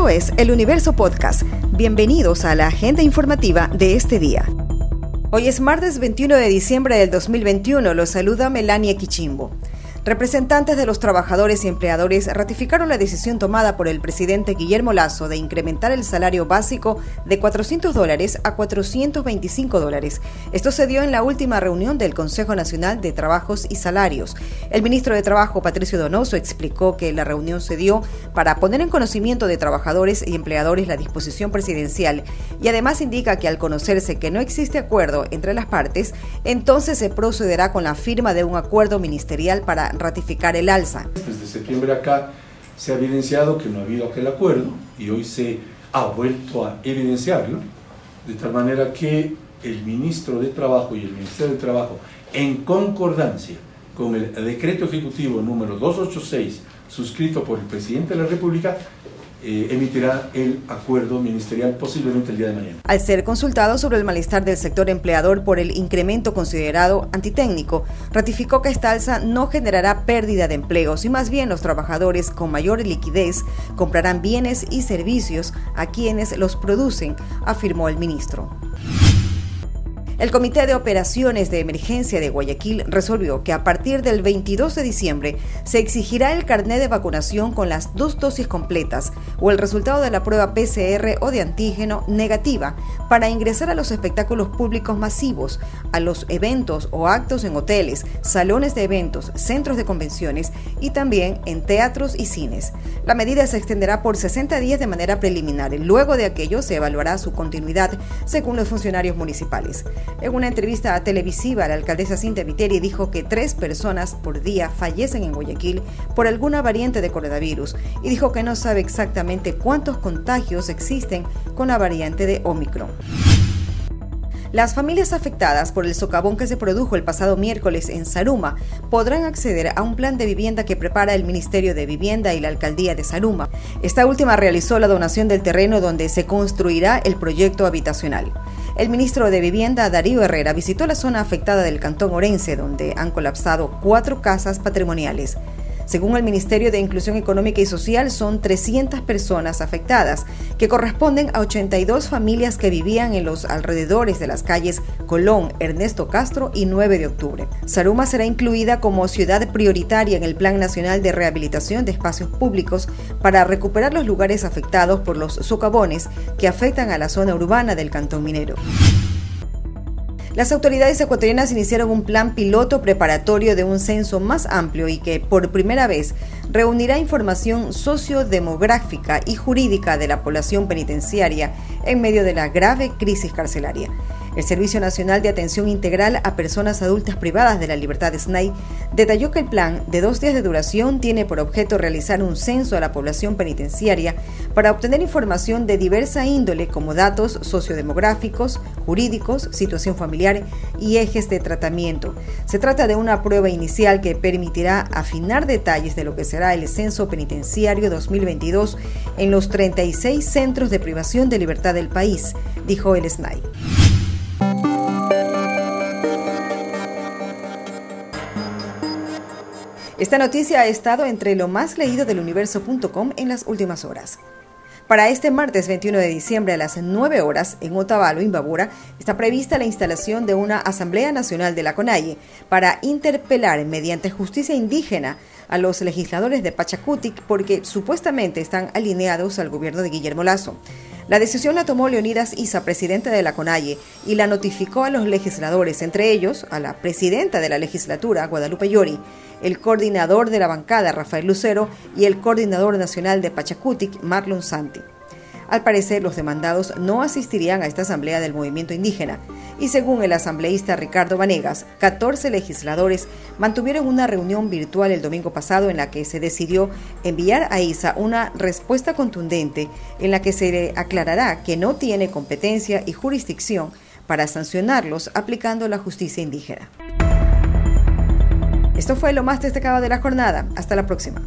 Esto es El Universo Podcast. Bienvenidos a la agenda informativa de este día. Hoy es martes 21 de diciembre del 2021. Los saluda Melania Quichimbo. Representantes de los trabajadores y empleadores ratificaron la decisión tomada por el presidente Guillermo Lazo de incrementar el salario básico de 400 dólares a 425 dólares. Esto se dio en la última reunión del Consejo Nacional de Trabajos y Salarios. El ministro de Trabajo, Patricio Donoso, explicó que la reunión se dio para poner en conocimiento de trabajadores y empleadores la disposición presidencial y además indica que al conocerse que no existe acuerdo entre las partes, entonces se procederá con la firma de un acuerdo ministerial para ratificar el alza. Desde septiembre acá se ha evidenciado que no ha habido aquel acuerdo y hoy se ha vuelto a evidenciarlo, de tal manera que el ministro de Trabajo y el Ministerio de Trabajo, en concordancia con el decreto ejecutivo número 286, suscrito por el presidente de la República, eh, emitirá el acuerdo ministerial posiblemente el día de mañana. Al ser consultado sobre el malestar del sector empleador por el incremento considerado antitécnico, ratificó que esta alza no generará pérdida de empleos y más bien los trabajadores con mayor liquidez comprarán bienes y servicios a quienes los producen, afirmó el ministro. El Comité de Operaciones de Emergencia de Guayaquil resolvió que a partir del 22 de diciembre se exigirá el carnet de vacunación con las dos dosis completas o el resultado de la prueba PCR o de antígeno negativa para ingresar a los espectáculos públicos masivos, a los eventos o actos en hoteles, salones de eventos, centros de convenciones y también en teatros y cines. La medida se extenderá por 60 días de manera preliminar. Luego de aquello se evaluará su continuidad según los funcionarios municipales. En una entrevista televisiva, la alcaldesa Cintia Viteri dijo que tres personas por día fallecen en Guayaquil por alguna variante de coronavirus y dijo que no sabe exactamente cuántos contagios existen con la variante de Omicron. Las familias afectadas por el socavón que se produjo el pasado miércoles en Saruma podrán acceder a un plan de vivienda que prepara el Ministerio de Vivienda y la Alcaldía de Saruma. Esta última realizó la donación del terreno donde se construirá el proyecto habitacional. El ministro de Vivienda, Darío Herrera, visitó la zona afectada del Cantón Orense, donde han colapsado cuatro casas patrimoniales. Según el Ministerio de Inclusión Económica y Social, son 300 personas afectadas, que corresponden a 82 familias que vivían en los alrededores de las calles Colón, Ernesto Castro y 9 de octubre. Saruma será incluida como ciudad prioritaria en el Plan Nacional de Rehabilitación de Espacios Públicos para recuperar los lugares afectados por los socavones que afectan a la zona urbana del Cantón Minero. Las autoridades ecuatorianas iniciaron un plan piloto preparatorio de un censo más amplio y que por primera vez reunirá información sociodemográfica y jurídica de la población penitenciaria en medio de la grave crisis carcelaria. El Servicio Nacional de Atención Integral a Personas Adultas Privadas de la Libertad de SNAI detalló que el plan de dos días de duración tiene por objeto realizar un censo a la población penitenciaria para obtener información de diversa índole como datos sociodemográficos, jurídicos, situación familiar y ejes de tratamiento. Se trata de una prueba inicial que permitirá afinar detalles de lo que será el censo penitenciario 2022 en los 36 centros de privación de libertad del país, dijo el SNAI. Esta noticia ha estado entre lo más leído del universo.com en las últimas horas. Para este martes 21 de diciembre a las 9 horas en Otavalo, Imbabura, está prevista la instalación de una Asamblea Nacional de la CONAIE para interpelar mediante justicia indígena a los legisladores de Pachacutic porque supuestamente están alineados al gobierno de Guillermo Lazo. La decisión la tomó Leonidas Isa, presidente de la CONAIE, y la notificó a los legisladores, entre ellos a la presidenta de la legislatura, Guadalupe Llori, el coordinador de la bancada, Rafael Lucero, y el coordinador nacional de Pachacutic, Marlon Santi. Al parecer, los demandados no asistirían a esta asamblea del movimiento indígena y según el asambleísta Ricardo Vanegas, 14 legisladores mantuvieron una reunión virtual el domingo pasado en la que se decidió enviar a ISA una respuesta contundente en la que se le aclarará que no tiene competencia y jurisdicción para sancionarlos aplicando la justicia indígena. Esto fue lo más destacado de la jornada. Hasta la próxima.